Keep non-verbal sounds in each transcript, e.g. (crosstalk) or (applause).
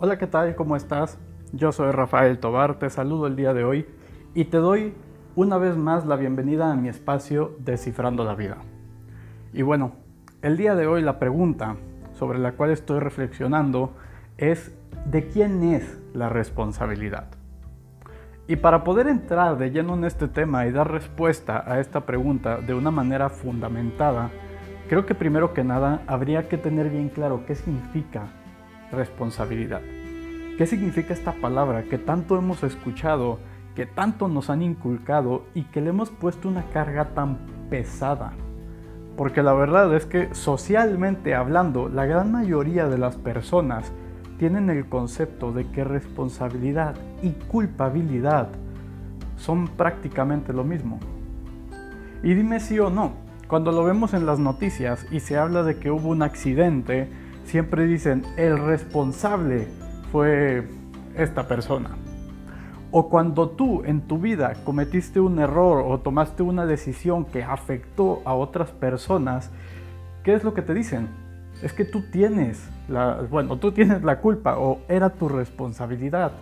Hola, ¿qué tal? ¿Cómo estás? Yo soy Rafael Tobar, te saludo el día de hoy y te doy una vez más la bienvenida a mi espacio Descifrando la Vida. Y bueno, el día de hoy la pregunta sobre la cual estoy reflexionando es ¿de quién es la responsabilidad? Y para poder entrar de lleno en este tema y dar respuesta a esta pregunta de una manera fundamentada, creo que primero que nada habría que tener bien claro qué significa responsabilidad. ¿Qué significa esta palabra que tanto hemos escuchado, que tanto nos han inculcado y que le hemos puesto una carga tan pesada? Porque la verdad es que socialmente hablando, la gran mayoría de las personas tienen el concepto de que responsabilidad y culpabilidad son prácticamente lo mismo. Y dime sí o no, cuando lo vemos en las noticias y se habla de que hubo un accidente, siempre dicen el responsable fue esta persona. O cuando tú en tu vida cometiste un error o tomaste una decisión que afectó a otras personas, ¿qué es lo que te dicen? Es que tú tienes la, bueno, tú tienes la culpa o era tu responsabilidad.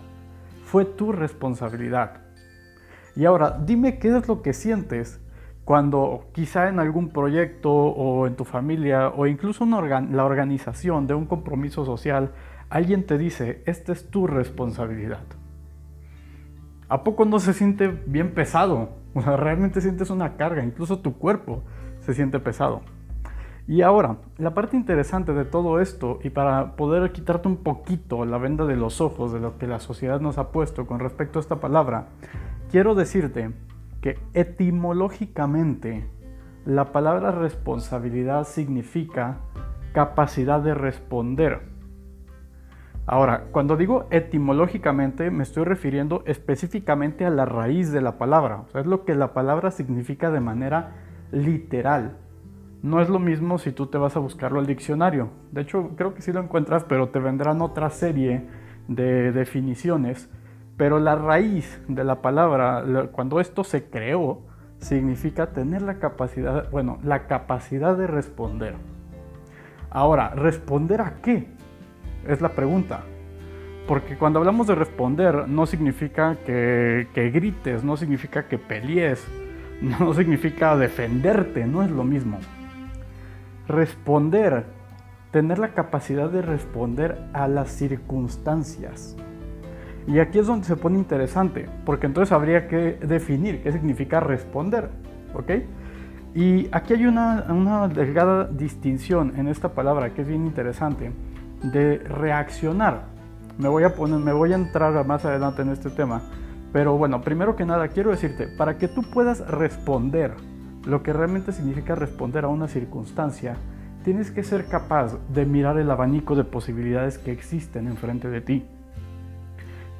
Fue tu responsabilidad. Y ahora, dime qué es lo que sientes cuando quizá en algún proyecto o en tu familia o incluso en la organización de un compromiso social, alguien te dice, esta es tu responsabilidad. ¿A poco no se siente bien pesado? O sea, realmente sientes una carga, incluso tu cuerpo se siente pesado. Y ahora, la parte interesante de todo esto, y para poder quitarte un poquito la venda de los ojos de lo que la sociedad nos ha puesto con respecto a esta palabra, quiero decirte etimológicamente la palabra responsabilidad significa capacidad de responder. Ahora, cuando digo etimológicamente me estoy refiriendo específicamente a la raíz de la palabra, es lo que la palabra significa de manera literal. No es lo mismo si tú te vas a buscarlo al diccionario. De hecho, creo que sí lo encuentras, pero te vendrán otra serie de definiciones pero la raíz de la palabra, cuando esto se creó, significa tener la capacidad, bueno, la capacidad de responder. Ahora, ¿responder a qué? Es la pregunta. Porque cuando hablamos de responder, no significa que, que grites, no significa que pelees, (laughs) no significa defenderte, no es lo mismo. Responder, tener la capacidad de responder a las circunstancias. Y aquí es donde se pone interesante, porque entonces habría que definir qué significa responder, ¿ok? Y aquí hay una, una delgada distinción en esta palabra que es bien interesante, de reaccionar. Me voy a poner, me voy a entrar más adelante en este tema, pero bueno, primero que nada quiero decirte, para que tú puedas responder lo que realmente significa responder a una circunstancia, tienes que ser capaz de mirar el abanico de posibilidades que existen enfrente de ti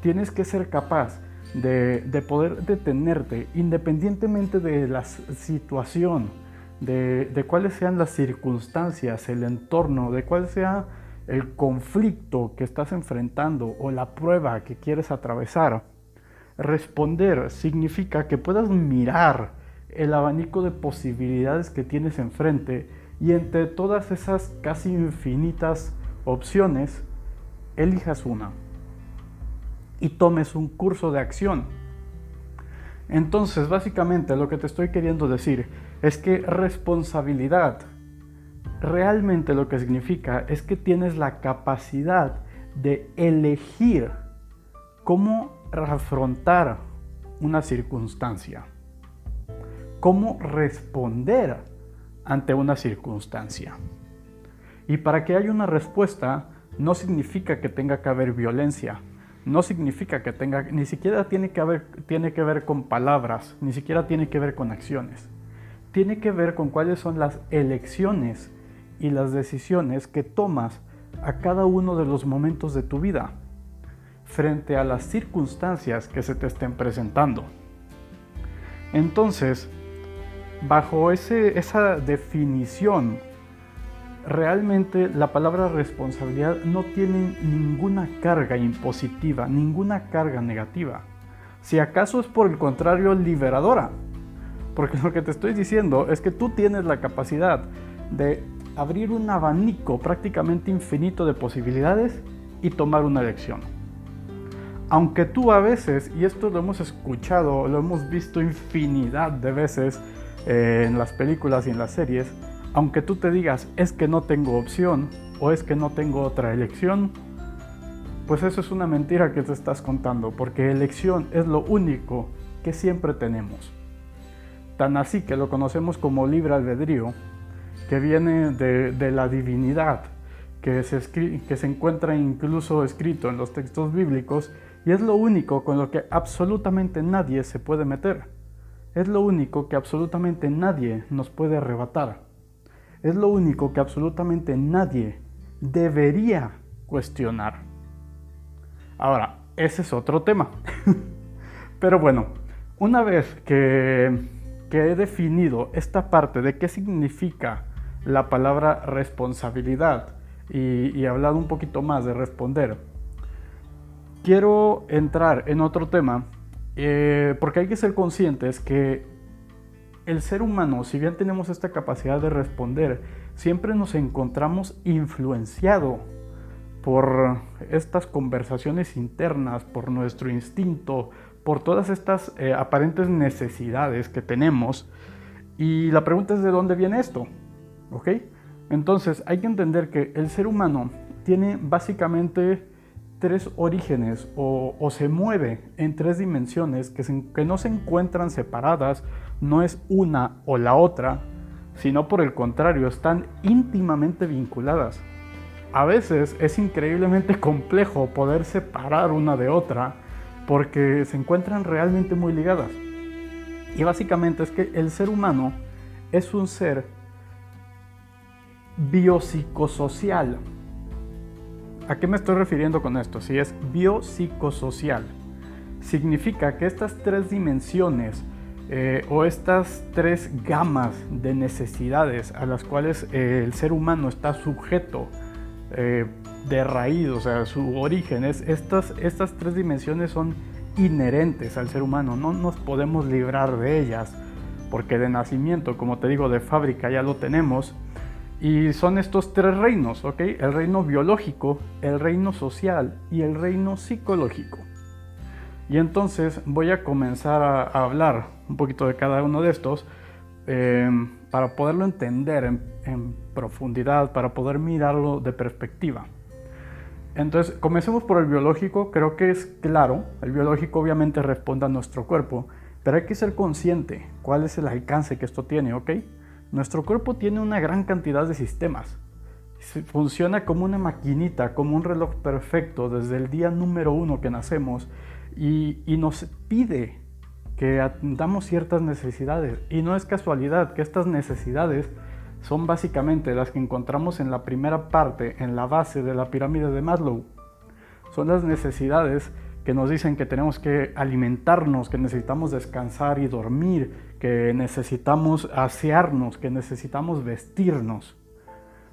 tienes que ser capaz de, poder detenerte independientemente de la situación, de, de, cuáles sean las circunstancias, el entorno, de cuál sea el conflicto que estás enfrentando o la prueba que quieres atravesar. Responder significa que puedas mirar el abanico de posibilidades que tienes enfrente y entre todas esas casi infinitas opciones, elijas una y tomes un curso de acción. Entonces, básicamente lo que te estoy queriendo decir es que responsabilidad realmente lo que significa es que tienes la capacidad de elegir cómo afrontar una circunstancia, cómo responder ante una circunstancia. Y para que haya una respuesta no significa que tenga que haber violencia, no significa que tenga, ni siquiera tiene que, haber, tiene que ver con palabras, ni siquiera tiene que ver con acciones. Tiene que ver con cuáles son las elecciones y las decisiones que tomas a cada uno de los momentos de tu vida frente a las circunstancias que se te estén presentando. Entonces, bajo ese, esa definición realmente la palabra responsabilidad no tiene ninguna carga impositiva, ninguna carga negativa. Si acaso es por el contrario liberadora. Porque lo que te estoy diciendo es que tú tienes la capacidad de abrir un abanico prácticamente infinito de posibilidades y tomar una elección. Aunque tú a veces, y esto lo hemos escuchado, lo hemos visto infinidad de veces eh, en las películas y en las series, aunque tú te digas es que no tengo opción o es que no tengo otra elección, pues eso es una mentira que te estás contando, porque elección es lo único que siempre tenemos. Tan así que lo conocemos como libre albedrío, que viene de, la divinidad, que se, encuentra incluso escrito en los textos bíblicos, y es lo único con lo que absolutamente nadie se puede meter. Es lo único que absolutamente nadie nos puede arrebatar. Es lo único que absolutamente nadie debería cuestionar. Ahora, ese es otro tema. (laughs) Pero bueno, una vez que, he definido esta parte de qué significa la palabra responsabilidad y, y hablado un poquito más de responder, quiero entrar en otro tema eh, porque hay que ser conscientes que el ser humano, si bien tenemos esta capacidad de responder, siempre nos encontramos influenciado por estas conversaciones internas, por nuestro instinto, por todas estas eh, aparentes necesidades que tenemos. Y la pregunta es de dónde viene esto, ¿ok? Entonces hay que entender que el ser humano tiene básicamente tres orígenes o, se mueve en tres dimensiones que, que no se encuentran separadas, no es una o la otra, sino por el contrario, están íntimamente vinculadas a veces es increíblemente complejo poder separar una de otra porque se encuentran realmente muy ligadas. Y básicamente es que el ser humano es un ser biopsicosocial. ¿A qué me estoy refiriendo con esto? Si es biopsicosocial, significa que estas tres dimensiones eh, o estas tres gamas de necesidades a las cuales eh, el ser humano está sujeto eh, de raíz, o sea, su origen. Es, estas, estas tres dimensiones son inherentes al ser humano, no nos podemos librar de ellas, porque de nacimiento, como te digo, de fábrica ya lo tenemos. Y son estos tres reinos, ¿ok? El reino biológico, el reino social y el reino psicológico. Y entonces voy a comenzar a, hablar un poquito de cada uno de estos eh, para poderlo entender en, profundidad, para poder mirarlo de perspectiva. Entonces, comencemos por el biológico, creo que es claro, el biológico obviamente responde a nuestro cuerpo, pero hay que ser consciente cuál es el alcance que esto tiene, ¿ok? Nuestro cuerpo tiene una gran cantidad de sistemas. Funciona como una maquinita, como un reloj perfecto desde el día número uno que nacemos y, nos pide que atendamos ciertas necesidades. Y no es casualidad que estas necesidades son básicamente las que encontramos en la primera parte, en la base de la pirámide de Maslow. Son las necesidades que nos dicen que tenemos que alimentarnos, que necesitamos descansar y dormir, que necesitamos asearnos, que necesitamos vestirnos.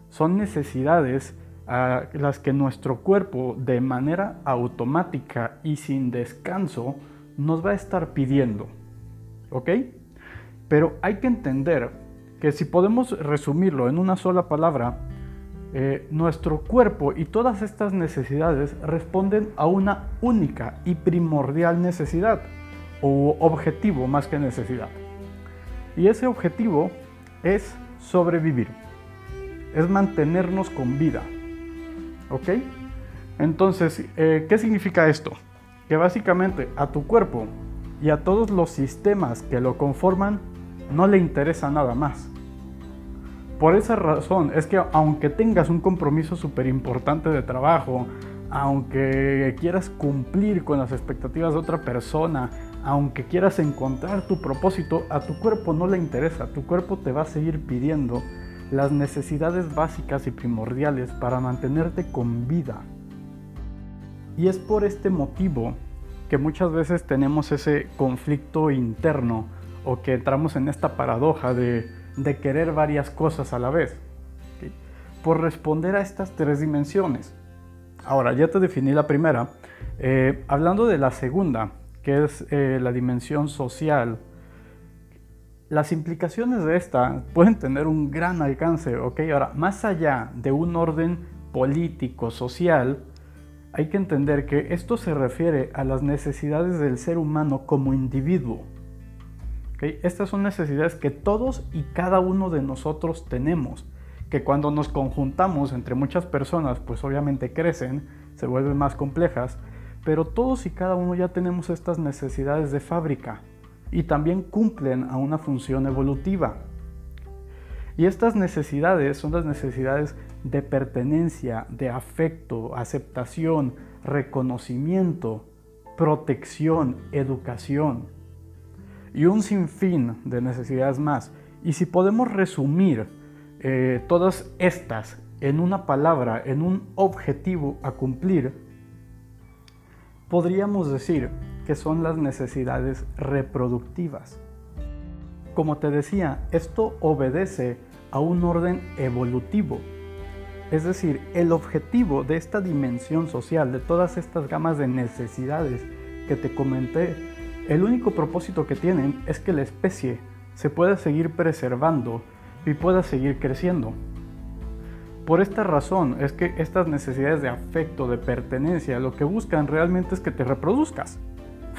Son necesidades a las que nuestro cuerpo de manera automática y sin descanso nos va a estar pidiendo. ¿Ok? Pero hay que entender que si podemos resumirlo en una sola palabra, eh, nuestro cuerpo y todas estas necesidades responden a una única y primordial necesidad o objetivo más que necesidad. Y ese objetivo es sobrevivir, es mantenernos con vida. ¿Ok? Entonces, eh, ¿qué significa esto? que básicamente a tu cuerpo y a todos los sistemas que lo conforman no le interesa nada más. Por esa razón es que aunque tengas un compromiso súper importante de trabajo, aunque quieras cumplir con las expectativas de otra persona, aunque quieras encontrar tu propósito, a tu cuerpo no le interesa. Tu cuerpo te va a seguir pidiendo las necesidades básicas y primordiales para mantenerte con vida. Y es por este motivo que muchas veces tenemos ese conflicto interno o que entramos en esta paradoja de, querer varias cosas a la vez. Por responder a estas tres dimensiones. Ahora, ya te definí la primera. Eh, hablando de la segunda, que es eh, la dimensión social, las implicaciones de esta pueden tener un gran alcance. Ahora, más allá de un orden político, social, hay que entender que esto se refiere a las necesidades del ser humano como individuo. Estas son necesidades que todos y cada uno de nosotros tenemos, que cuando nos conjuntamos entre muchas personas, pues obviamente crecen, se vuelven más complejas, pero todos y cada uno ya tenemos estas necesidades de fábrica y también cumplen a una función evolutiva. Y estas necesidades son las necesidades de pertenencia, de afecto, aceptación, reconocimiento, protección, educación y un sinfín de necesidades más. Y si podemos resumir eh, todas estas en una palabra, en un objetivo a cumplir, podríamos decir que son las necesidades reproductivas. Como te decía, esto obedece a un orden evolutivo. Es decir, el objetivo de esta dimensión social, de todas estas gamas de necesidades que te comenté, el único propósito que tienen es que la especie se pueda seguir preservando y pueda seguir creciendo. Por esta razón es que estas necesidades de afecto, de pertenencia, lo que buscan realmente es que te reproduzcas,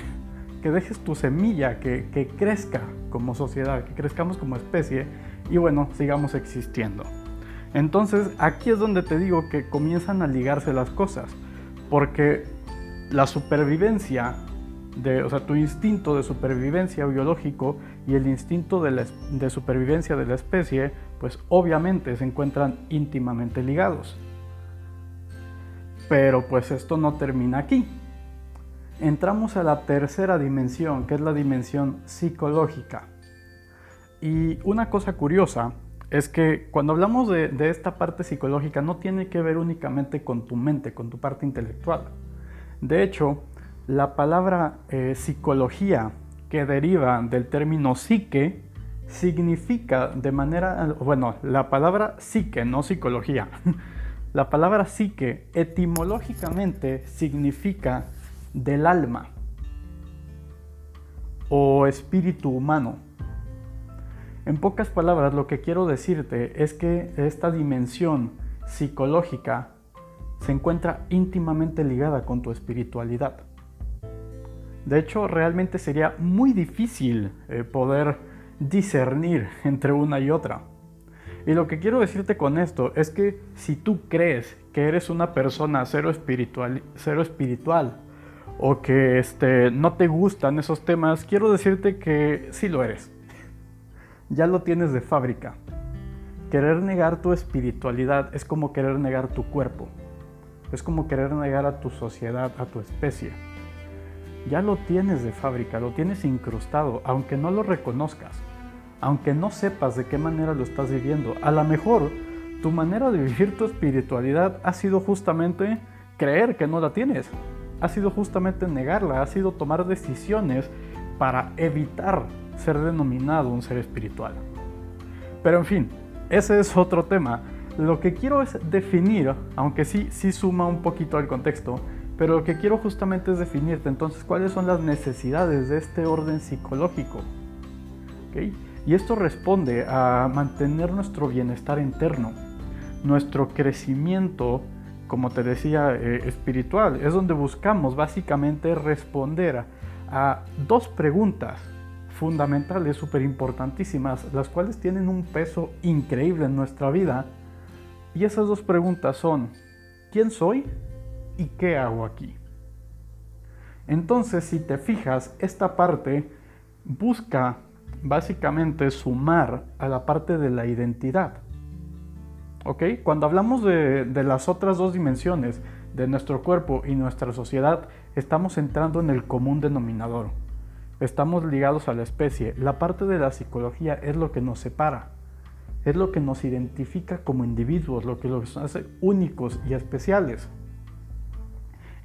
(laughs) que dejes tu semilla, que, que crezca como sociedad, que crezcamos como especie y bueno, sigamos existiendo. Entonces aquí es donde te digo que comienzan a ligarse las cosas, porque la supervivencia de, o sea, tu instinto de supervivencia biológico y el instinto de, de, supervivencia de la especie, pues obviamente se encuentran íntimamente ligados. Pero pues esto no termina aquí. Entramos a la tercera dimensión, que es la dimensión psicológica. Y una cosa curiosa es que cuando hablamos de, de esta parte psicológica no tiene que ver únicamente con tu mente, con tu parte intelectual. De hecho, la palabra eh, psicología, que deriva del término psique, significa de manera, bueno, la palabra psique, no psicología. (laughs) La palabra psique etimológicamente significa del alma o espíritu humano. En pocas palabras, lo que quiero decirte es que esta dimensión psicológica se encuentra íntimamente ligada con tu espiritualidad. De hecho, realmente sería muy difícil eh, poder discernir (laughs) entre una y otra. Y lo que quiero decirte con esto es que si tú crees que eres una persona cero espiritual, cero espiritual o que este, no te gustan esos temas, quiero decirte que sí lo eres. (laughs) Ya lo tienes de fábrica. Querer negar tu espiritualidad es como querer negar tu cuerpo. Es como querer negar a tu sociedad, a tu especie ya lo tienes de fábrica, lo tienes incrustado, aunque no lo reconozcas, aunque no sepas de qué manera lo estás viviendo. A lo mejor tu manera de vivir tu espiritualidad ha sido justamente creer que no la tienes, ha sido justamente negarla, ha sido tomar decisiones para evitar ser denominado un ser espiritual. Pero en fin, ese es otro tema. Lo que quiero es definir, aunque sí, sí suma un poquito al contexto, pero lo que quiero justamente es definirte entonces cuáles son las necesidades de este orden psicológico. Y esto responde a mantener nuestro bienestar interno, nuestro crecimiento, como te decía, eh, espiritual. Es donde buscamos básicamente responder a dos preguntas fundamentales, súper importantísimas, las cuales tienen un peso increíble en nuestra vida. Y esas dos preguntas son, ¿quién soy? ¿Y qué hago aquí? Entonces, si te fijas, esta parte busca básicamente sumar a la parte de la identidad. ¿Ok? Cuando hablamos de, las otras dos dimensiones, de nuestro cuerpo y nuestra sociedad, estamos entrando en el común denominador. Estamos ligados a la especie. La parte de la psicología es lo que nos separa. Es lo que nos identifica como individuos, lo que nos hace únicos y especiales.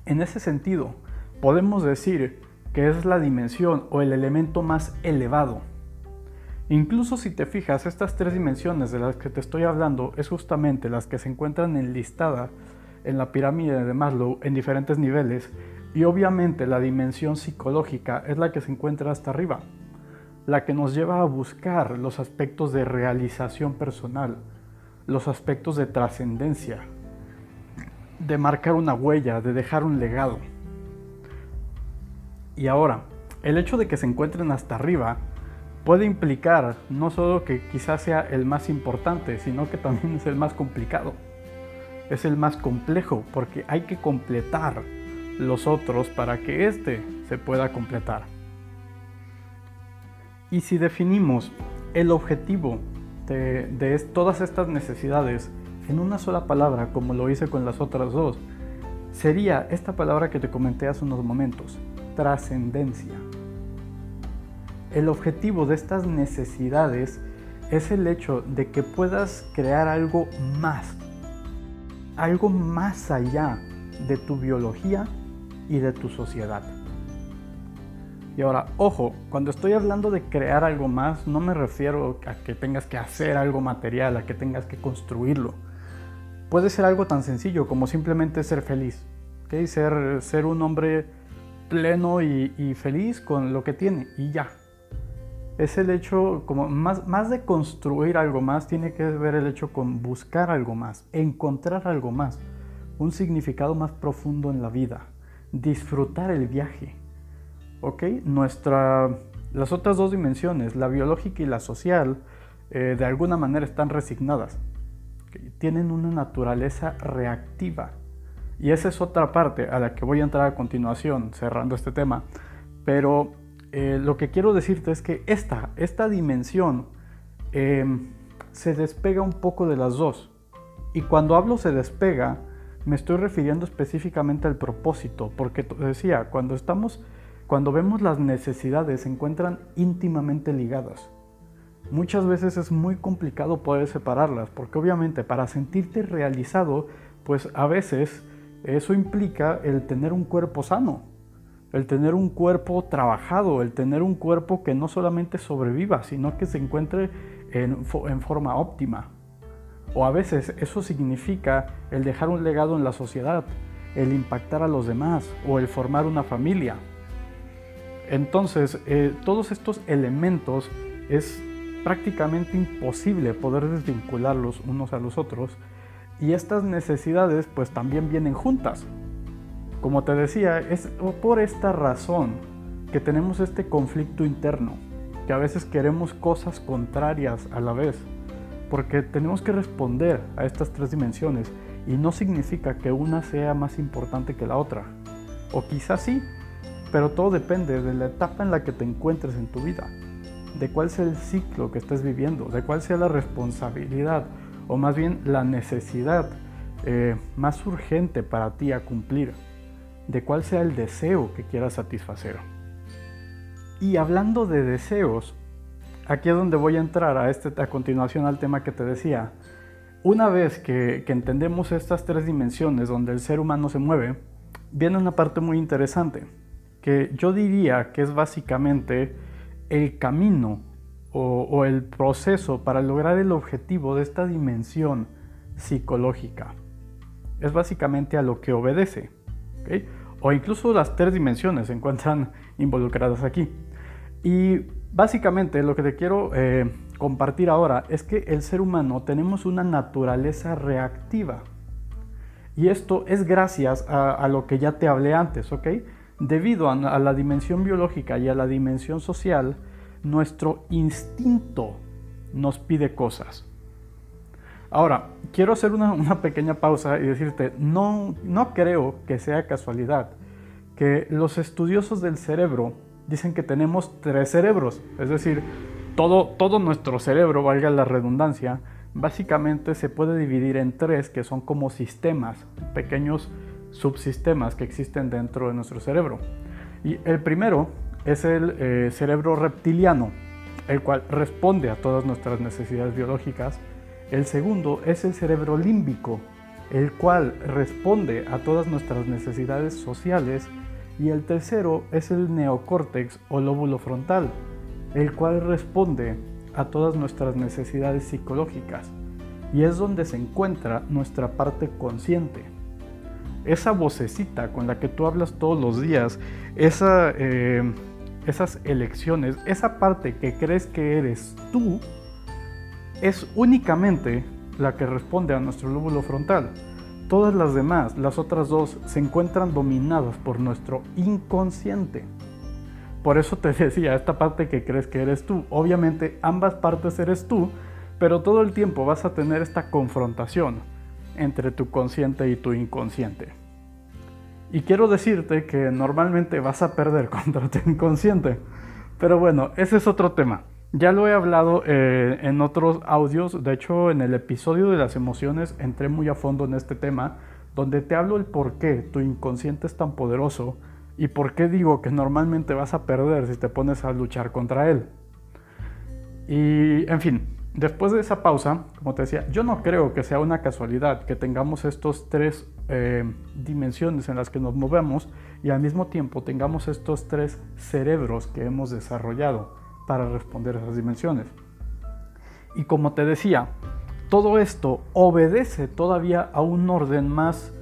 En ese sentido, podemos decir que es la dimensión o el elemento más elevado. Incluso si te fijas, estas tres dimensiones de las que te estoy hablando es justamente las que se encuentran enlistadas en la pirámide de Maslow en diferentes niveles y obviamente la dimensión psicológica es la que se encuentra hasta arriba, la que nos lleva a buscar los aspectos de realización personal, los aspectos de trascendencia, de marcar una huella, de dejar un legado. Y ahora, el hecho de que se encuentren hasta arriba puede implicar no solo que quizás sea el más importante, sino que también es el más complicado. Es el más complejo porque hay que completar los otros para que éste se pueda completar. Y si definimos el objetivo de, todas estas necesidades en una sola palabra, como lo hice con las otras dos, sería esta palabra que te comenté hace unos momentos, trascendencia. El objetivo de estas necesidades es el hecho de que puedas crear algo más, algo más allá de tu biología y de tu sociedad. Y ahora, ojo, cuando estoy hablando de crear algo más, no me refiero a que tengas que hacer algo material, a que tengas que construirlo. Puede ser algo tan sencillo como simplemente ser feliz, ¿okay? ser, ser un hombre pleno y, feliz con lo que tiene y ya. Es el hecho, como más, más de construir algo más, tiene que ver el hecho con buscar algo más, encontrar algo más, un significado más profundo en la vida, disfrutar el viaje ¿ok? Nuestra, las otras dos dimensiones, la biológica y la social, eh, de alguna manera están resignadas. Tienen una naturaleza reactiva. Y esa es otra parte a la que voy a entrar a continuación, cerrando este tema. Pero eh, lo que quiero decirte es que esta, esta dimensión em, se despega un poco de las dos. Y cuando hablo se despega, me estoy refiriendo específicamente al propósito, porque decía, cuando estamos cuando vemos las necesidades se encuentran íntimamente ligadas. Muchas veces es muy complicado poder separarlas, porque obviamente para sentirte realizado, pues a veces eso implica el tener un cuerpo sano, el tener un cuerpo trabajado, el tener un cuerpo que no solamente sobreviva, sino que se encuentre en, forma óptima. O a veces eso significa el dejar un legado en la sociedad, el impactar a los demás o el formar una familia. Entonces, eh, todos estos elementos es prácticamente imposible poder desvincularlos unos a los otros y estas necesidades pues también vienen juntas. Como te decía, es por esta razón que tenemos este conflicto interno, que a veces queremos cosas contrarias a la vez, porque tenemos que responder a estas tres dimensiones y no significa que una sea más importante que la otra, o quizás sí, pero todo depende de la etapa en la que te encuentres en tu vida, de cuál sea el ciclo que estés viviendo, de cuál sea la responsabilidad o más bien la necesidad eh, más urgente para ti a cumplir, de cuál sea el deseo que quieras satisfacer. Y hablando de deseos, aquí es donde voy a entrar a, este, a continuación al tema que te decía. Una vez que, que entendemos estas tres dimensiones donde el ser humano se mueve, viene una parte muy interesante que yo diría que es básicamente el camino o, el proceso para lograr el objetivo de esta dimensión psicológica. Es básicamente a lo que obedece. O incluso las tres dimensiones se encuentran (laughs) involucradas aquí. Y básicamente lo que te quiero eh, compartir ahora es que el ser humano tenemos una naturaleza reactiva. Y esto es gracias a, a lo que ya te hablé antes, ¿ok? Debido a, la dimensión biológica y a la dimensión social, nuestro instinto nos pide cosas. Ahora, quiero hacer una, pequeña pausa y decirte, no, no creo que sea casualidad que los estudiosos del cerebro dicen que tenemos tres cerebros, es decir, todo, todo nuestro cerebro, valga la redundancia, básicamente se puede dividir en tres que son como sistemas, pequeños subsistemas que existen dentro de nuestro cerebro. Y el primero es el eh, cerebro reptiliano, el cual responde a todas nuestras necesidades biológicas. El segundo es el cerebro límbico, el cual responde a todas nuestras necesidades sociales. Y el tercero es el neocórtex o lóbulo frontal, el cual responde a todas nuestras necesidades psicológicas. Y es donde se encuentra nuestra parte consciente esa vocecita con la que tú hablas todos los días, eh, esas elecciones, esa parte que crees que eres tú, es únicamente la que responde a nuestro lóbulo frontal. Todas las demás, las otras dos, se encuentran dominadas por nuestro inconsciente. Por eso te (laughs) decía, esta parte que crees que eres tú, obviamente ambas partes eres tú, pero todo el tiempo vas a tener esta confrontación entre tu consciente y tu inconsciente. Y quiero decirte que normalmente vas a perder (laughs) contra tu inconsciente. Pero bueno, ese es otro tema. Ya lo he hablado eh, en otros audios, de hecho en el episodio de las emociones entré muy a fondo en este tema, donde te hablo el por qué tu inconsciente es tan poderoso y por qué digo que normalmente vas a perder si te pones a luchar contra él. Y en fin, Después de esa pausa, como te decía, yo no creo que sea una casualidad que tengamos estos tres eh, dimensiones en las que nos movemos y al mismo tiempo tengamos estos tres cerebros que hemos desarrollado para responder a esas dimensiones. Y como te decía, todo esto obedece todavía a un orden más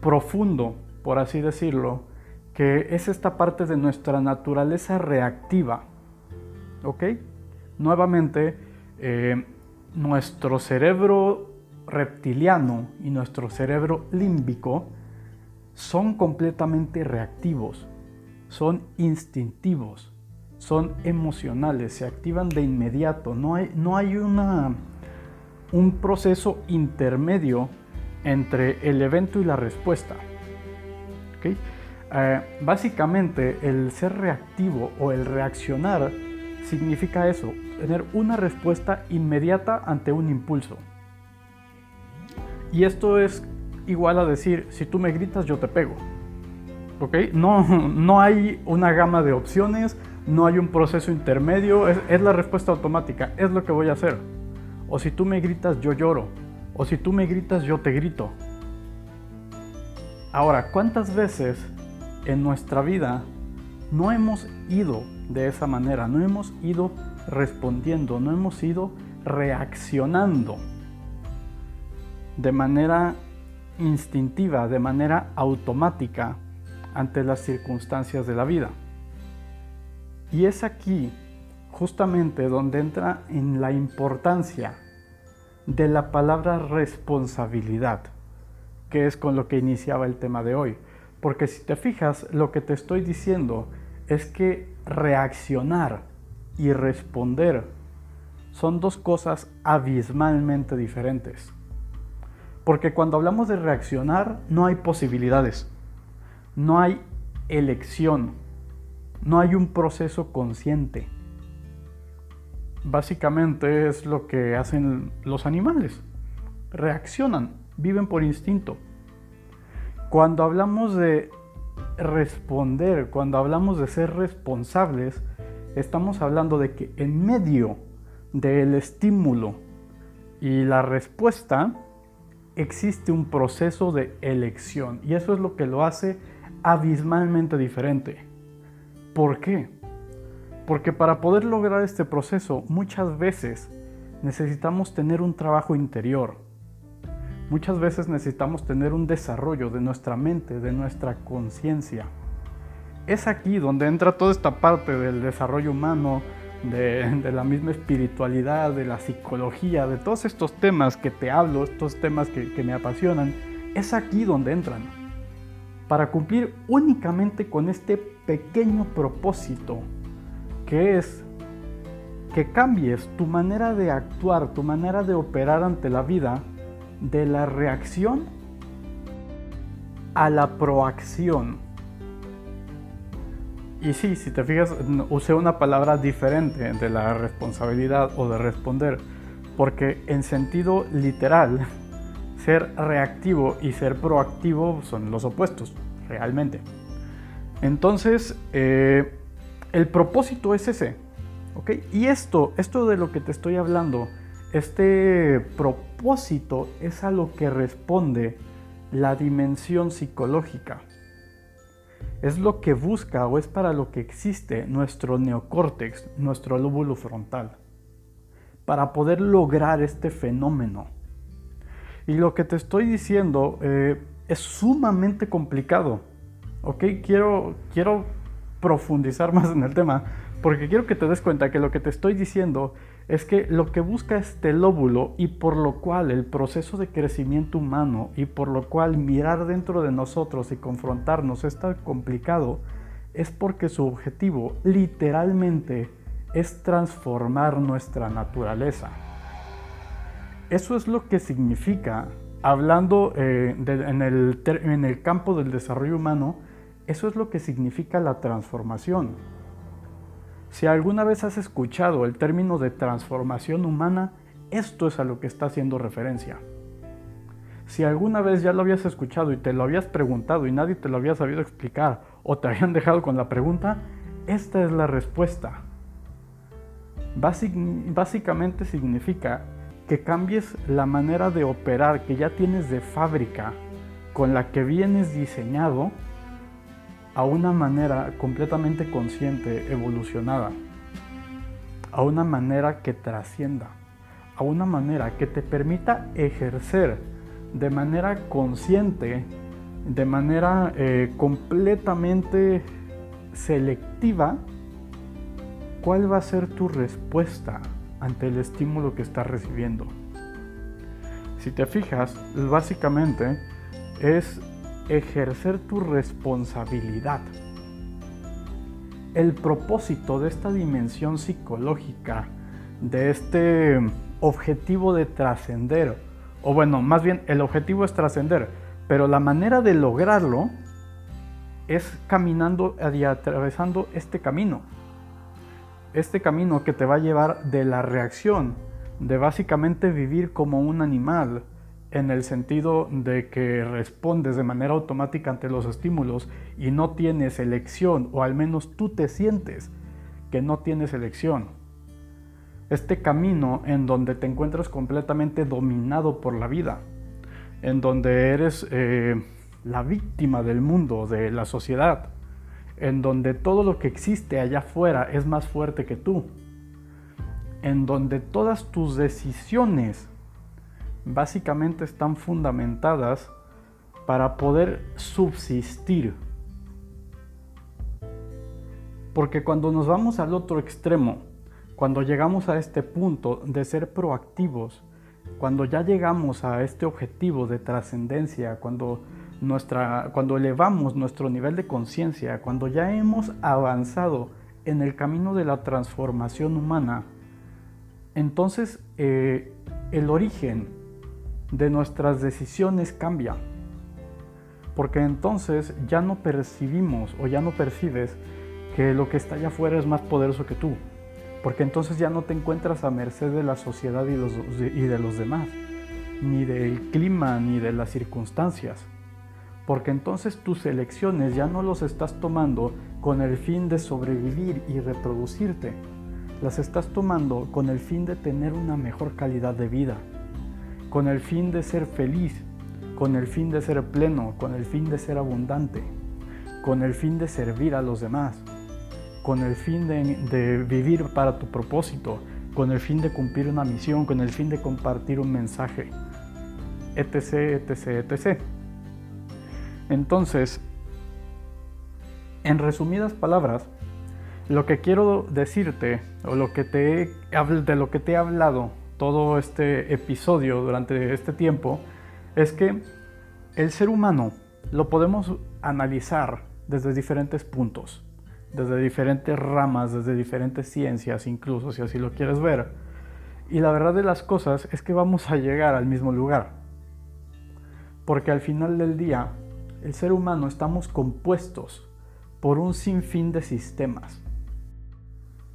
profundo, por así decirlo, que es esta parte de nuestra naturaleza reactiva. ¿Ok? Nuevamente, eh, nuestro cerebro reptiliano y nuestro cerebro límbico son completamente reactivos, son instintivos, son emocionales, se activan de inmediato, no hay, no hay una, un proceso intermedio entre el evento y la respuesta. Eh, básicamente el ser reactivo o el reaccionar significa eso, tener una respuesta inmediata ante un impulso. Y esto es igual a decir, si tú me gritas, yo te pego. ¿Ok? No, (laughs) no hay una gama de opciones, no hay un proceso intermedio, es la respuesta automática, es lo que voy a hacer. O si tú me gritas, yo lloro. O si tú me gritas, yo te grito. Ahora, ¿cuántas veces en nuestra vida no hemos ido de esa manera, no hemos ido respondiendo, no hemos ido reaccionando de manera instintiva, de manera automática ante las circunstancias de la vida. Y es aquí justamente donde entra en la importancia de la palabra responsabilidad, que es con lo que iniciaba el tema de hoy. Porque si te fijas, lo que te estoy diciendo es que reaccionar y responder son dos cosas abismalmente diferentes. Porque cuando hablamos de reaccionar no hay posibilidades, no hay elección, no hay un proceso consciente. Básicamente es lo que hacen los animales, reaccionan, viven por instinto. Cuando hablamos de responder, cuando hablamos de ser responsables, estamos hablando de que en medio del estímulo y la respuesta existe un proceso de elección y eso es lo que lo hace abismalmente diferente. ¿Por qué? Porque para poder lograr este proceso muchas veces necesitamos tener un trabajo interior. Muchas veces necesitamos tener un desarrollo de nuestra mente, de nuestra conciencia es aquí donde entra toda esta parte del desarrollo humano, de, la misma espiritualidad, de la psicología, de todos estos temas que te hablo, estos temas que, me apasionan, es aquí donde entran. Para cumplir únicamente con este pequeño propósito, que es que cambies tu manera de actuar, tu manera de operar ante la vida, de la reacción a la proacción. Y sí, si te fijas, usé una palabra diferente de la responsabilidad o de responder, porque en sentido literal, (laughs) ser reactivo y ser proactivo son los opuestos, realmente. Entonces, eh, el propósito es ese, ¿ok? Y esto, esto de lo que te estoy hablando, este propósito es a lo que responde la dimensión psicológica es lo que busca o es para lo que existe nuestro neocórtex, nuestro lóbulo frontal, para poder lograr este fenómeno. Y lo que te estoy diciendo eh, es sumamente complicado, ¿ok? Quiero, quiero profundizar (laughs) más en el tema, porque quiero que te des cuenta que lo que te estoy diciendo es que lo que busca este lóbulo y por lo cual el proceso de crecimiento humano y por lo cual mirar dentro de nosotros y confrontarnos es tan complicado, es porque su objetivo literalmente es transformar nuestra naturaleza. Eso es lo que significa, hablando eh, en, el, en el campo del desarrollo humano, eso es lo que significa la transformación. Si alguna vez has escuchado el término de transformación humana, esto es a lo que está haciendo referencia. Si alguna vez ya lo habías escuchado y te lo habías preguntado y nadie te lo había sabido explicar o te habían dejado con la pregunta, esta es la respuesta. básicamente significa que cambies la manera de operar que ya tienes de fábrica con la que vienes diseñado a una manera completamente consciente, evolucionada, a una manera que trascienda, a una manera que te permita ejercer de manera consciente, de manera eh, completamente selectiva, cuál va a ser tu respuesta ante el estímulo que estás recibiendo. Si te fijas, básicamente es ejercer tu responsabilidad. El propósito de esta dimensión psicológica, de este objetivo de trascender, o bueno, más bien el objetivo es trascender, pero la manera de lograrlo es caminando y atravesando este camino. Este camino que te va a llevar de la reacción, de básicamente vivir como un animal, en el sentido de que respondes de manera automática ante los estímulos y no tienes elección, o al menos tú te sientes que no tienes elección. Este camino en donde te encuentras completamente dominado por la vida, en donde eres eh, la víctima del mundo, de la sociedad, en donde todo lo que existe allá afuera es más fuerte que tú, en donde todas tus decisiones básicamente están fundamentadas para poder subsistir. Porque cuando nos vamos al otro extremo, cuando llegamos a este punto de ser proactivos, cuando ya llegamos a este objetivo de trascendencia, cuando, cuando elevamos nuestro nivel de conciencia, cuando ya hemos avanzado en el camino de la transformación humana, entonces eh, el origen de nuestras decisiones cambia. Porque entonces ya no percibimos o ya no percibes que lo que está allá afuera es más poderoso que tú. Porque entonces ya no te encuentras a merced de la sociedad y, y de los demás, ni del clima, ni de las circunstancias. Porque entonces tus elecciones ya no los estás tomando con el fin de sobrevivir y reproducirte. Las estás tomando con el fin de tener una mejor calidad de vida con el fin de ser feliz, con el fin de ser pleno, con el fin de ser abundante, con el fin de servir a los demás, con el fin de, vivir para tu propósito, con el fin de cumplir una misión, con el fin de compartir un mensaje, etc., etc., etc. Entonces, en resumidas palabras, lo que quiero decirte o lo que te de lo que te he hablado todo este episodio durante este tiempo es que el ser humano lo podemos analizar desde diferentes puntos, desde diferentes ramas, desde diferentes ciencias incluso, si así lo quieres ver. Y la verdad de las cosas es que vamos a llegar al mismo lugar. Porque al final del día, el ser humano estamos compuestos por un sinfín de sistemas.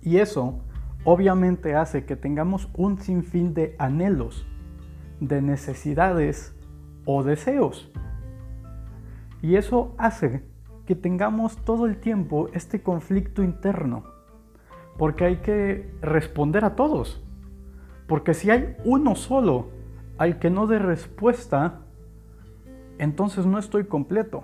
Y eso obviamente hace que tengamos un sinfín de anhelos, de necesidades o deseos. Y eso hace que tengamos todo el tiempo este conflicto interno, porque hay que responder a todos. Porque si hay uno solo al que no dé respuesta, entonces no estoy completo.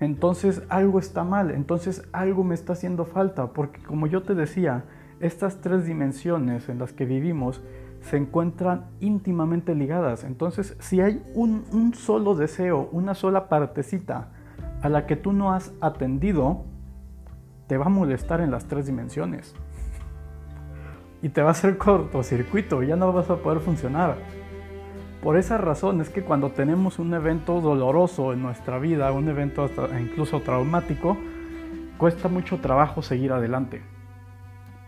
Entonces algo está mal, entonces algo me está haciendo falta, porque como yo te decía, estas tres dimensiones en las que vivimos se encuentran íntimamente ligadas. Entonces, si hay un, solo deseo, una sola partecita a la que tú no has atendido, te va a molestar en las tres dimensiones. y te va a hacer cortocircuito, ya no vas a poder funcionar. Por esa razón es que cuando tenemos un evento doloroso en nuestra vida, un evento incluso traumático, cuesta mucho trabajo seguir adelante,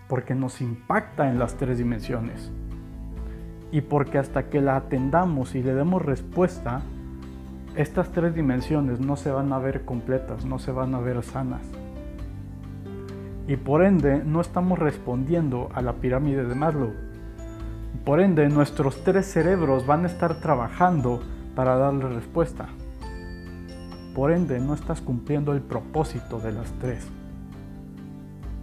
porque nos impacta en las tres dimensiones. Y porque hasta que la atendamos y le demos respuesta, estas tres dimensiones no se van a ver completas, no se van a ver sanas. Y por ende no estamos respondiendo a la pirámide de Maslow, por ende, nuestros tres cerebros van a estar trabajando para darle respuesta. Por ende, no estás cumpliendo el propósito de las tres.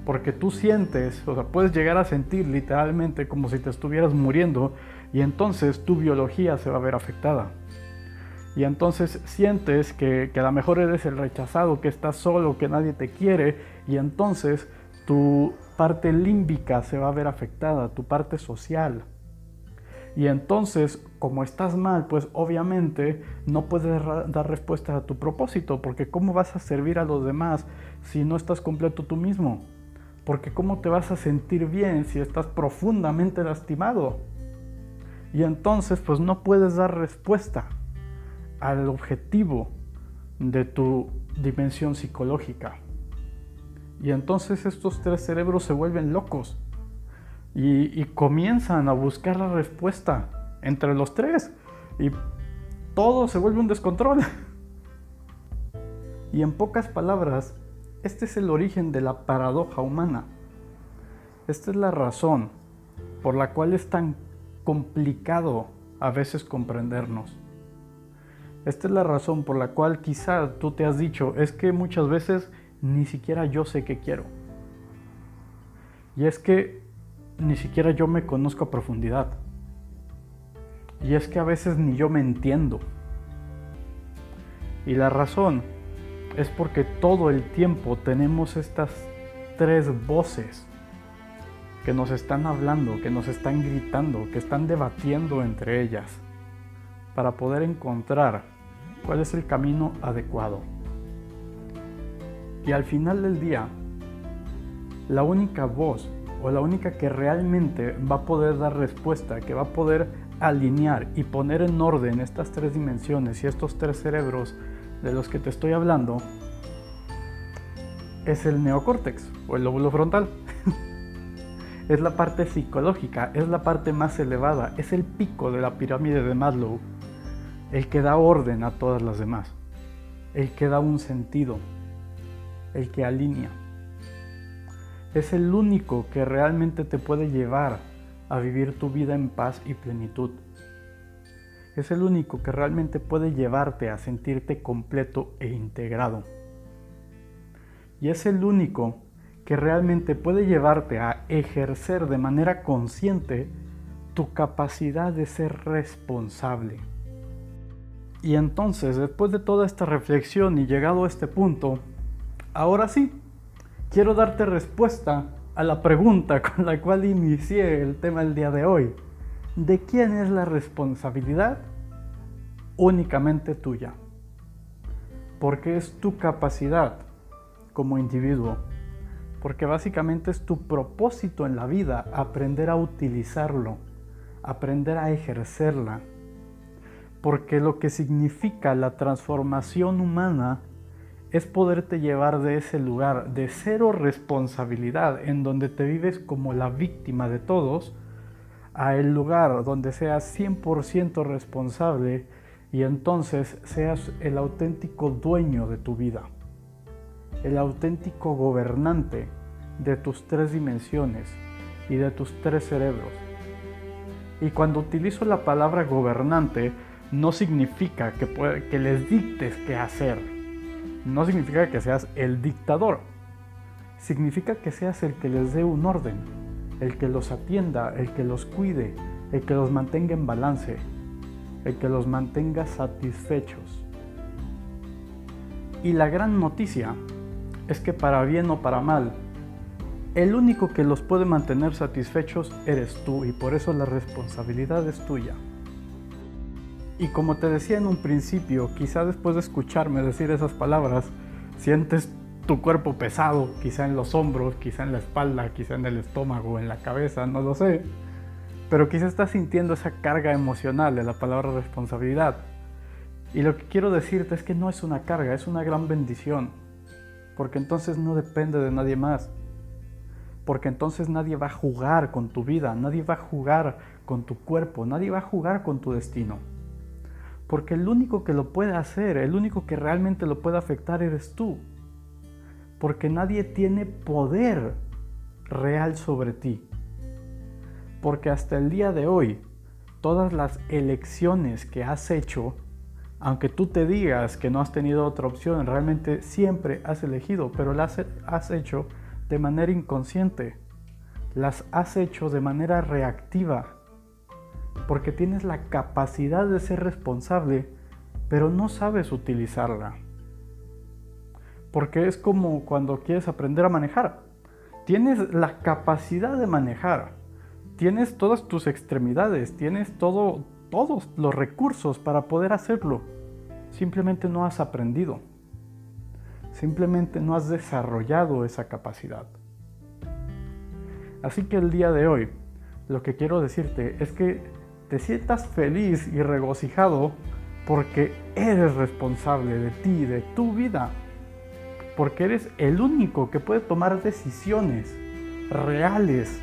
Porque tú sientes, o sea, puedes llegar a sentir literalmente como si te estuvieras muriendo y entonces tu biología se va a ver afectada. Y entonces sientes que, que a lo mejor eres el rechazado, que estás solo, que nadie te quiere y entonces tu parte límbica se va a ver afectada, tu parte social. Y entonces, como estás mal, pues obviamente no puedes dar respuesta a tu propósito, porque ¿cómo vas a servir a los demás si no estás completo tú mismo? Porque ¿cómo te vas a sentir bien si estás profundamente lastimado? Y entonces, pues no puedes dar respuesta al objetivo de tu dimensión psicológica. Y entonces estos tres cerebros se vuelven locos y, comienzan a buscar la respuesta entre los tres y todo se vuelve un descontrol. (laughs) Y en pocas palabras, este es el origen de la paradoja humana. Esta es la razón por la cual es tan complicado a veces comprendernos. Esta es la razón por la cual quizás tú te has dicho, es que muchas veces ni siquiera yo sé qué quiero. Y es que ni siquiera yo me conozco a profundidad. Y es que a veces ni yo me entiendo. Y la razón es porque todo el tiempo tenemos estas tres voces que nos están hablando, que nos están gritando, que están debatiendo entre ellas para poder encontrar cuál es el camino adecuado. Y al final del día, la única voz o la única que realmente va a poder dar respuesta, que va a poder alinear y poner en orden estas tres dimensiones y estos tres cerebros de los que te estoy hablando, es el neocórtex o el lóbulo frontal. (laughs) es la parte psicológica, es la parte más elevada, es el pico de la pirámide de Maslow, el que da orden a todas las demás, el que da un sentido, el que alinea es el único que realmente te puede llevar a vivir tu vida en paz y plenitud. Es el único que realmente puede llevarte a sentirte completo e integrado. Y es el único que realmente puede llevarte a ejercer de manera consciente tu capacidad de ser responsable. Y entonces, después de toda esta reflexión y llegado a este punto, ahora sí, quiero darte respuesta a la pregunta (laughs) con la cual inicié el tema el día de hoy. ¿De quién es la responsabilidad? Únicamente tuya. Porque es tu capacidad como individuo. Porque básicamente es tu propósito en la vida aprender a utilizarlo, aprender a ejercerla. Porque lo que significa la transformación humana es poderte llevar de ese lugar de cero responsabilidad, en donde te vives como la víctima de todos, a el lugar donde seas 100% responsable y entonces seas el auténtico dueño de tu vida, el auténtico gobernante de tus tres dimensiones y de tus tres cerebros. Y cuando utilizo la palabra gobernante, no significa que, que les dictes qué hacer. No significa que seas el dictador, significa que seas el que les dé un orden, el que los atienda, el que los cuide, el que los mantenga en balance, el que los mantenga satisfechos. Y la gran noticia es que para bien o para mal, el único que los puede mantener satisfechos eres tú y por eso la responsabilidad es tuya. Y como te decía en un principio, quizá después de escucharme decir esas palabras, sientes tu cuerpo pesado, quizá en los hombros, quizá en la espalda, quizá en el estómago, en la cabeza, no lo sé. Pero quizá estás sintiendo esa carga emocional de la palabra responsabilidad. Y lo que quiero decirte es que no es una carga, es una gran bendición. Porque entonces no depende de nadie más. Porque entonces nadie va a jugar con tu vida, nadie va a jugar con tu cuerpo, nadie va a jugar con tu destino. Porque el único que lo puede hacer, el único que realmente lo puede afectar eres tú. Porque nadie tiene poder real sobre ti. Porque hasta el día de hoy, todas las elecciones que has hecho, aunque tú te digas que no has tenido otra opción, realmente siempre has elegido, pero las has hecho de manera inconsciente. Las has hecho de manera reactiva porque tienes la capacidad de ser responsable, pero no sabes utilizarla. Porque es como cuando quieres aprender a manejar. Tienes la capacidad de manejar, tienes todas tus extremidades, tienes todo, todos los recursos para poder hacerlo. Simplemente no has aprendido. Simplemente no has desarrollado esa capacidad. Así que el día de hoy, lo que quiero decirte es que te sientas feliz y regocijado porque eres responsable de ti, de tu vida. Porque eres el único que puede tomar decisiones reales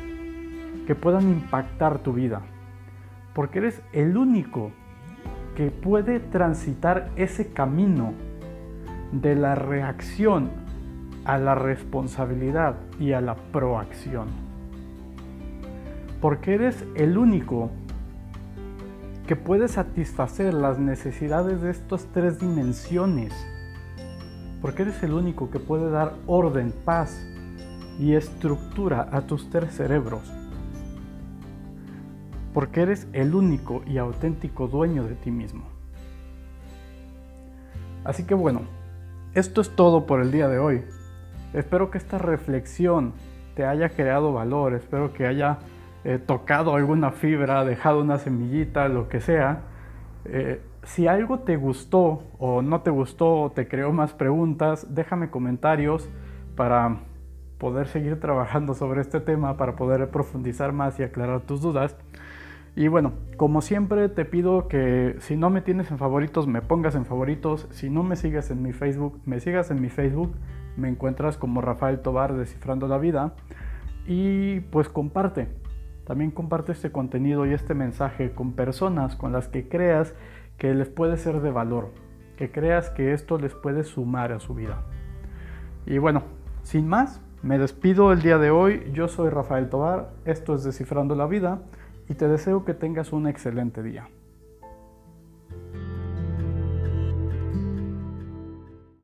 que puedan impactar tu vida. Porque eres el único que puede transitar ese camino de la reacción a la responsabilidad y a la proacción. Porque eres el único que puede satisfacer las necesidades de estas tres dimensiones. Porque eres el único que puede dar orden, paz y estructura a tus tres cerebros. Porque eres el único y auténtico dueño de ti mismo. Así que bueno, esto es todo por el día de hoy. Espero que esta reflexión te haya creado valor, espero que haya tocado alguna fibra, dejado una semillita, lo que sea. Eh, si algo te gustó o no te gustó o te creó más preguntas, déjame comentarios para poder seguir trabajando sobre este tema, para poder profundizar más y aclarar tus dudas. Y bueno, como siempre te pido que si no me tienes en favoritos, me pongas en favoritos. Si no me sigues en mi Facebook, me sigas en mi Facebook. Me encuentras como Rafael Tobar Descifrando la Vida. Y pues comparte, también comparte este contenido y este mensaje con personas con las que creas que les puede ser de valor, que creas que esto les puede sumar a su vida. Y bueno, sin más, me despido el día de hoy. Yo soy Rafael Tobar, esto es Descifrando la Vida y te deseo que tengas un excelente día.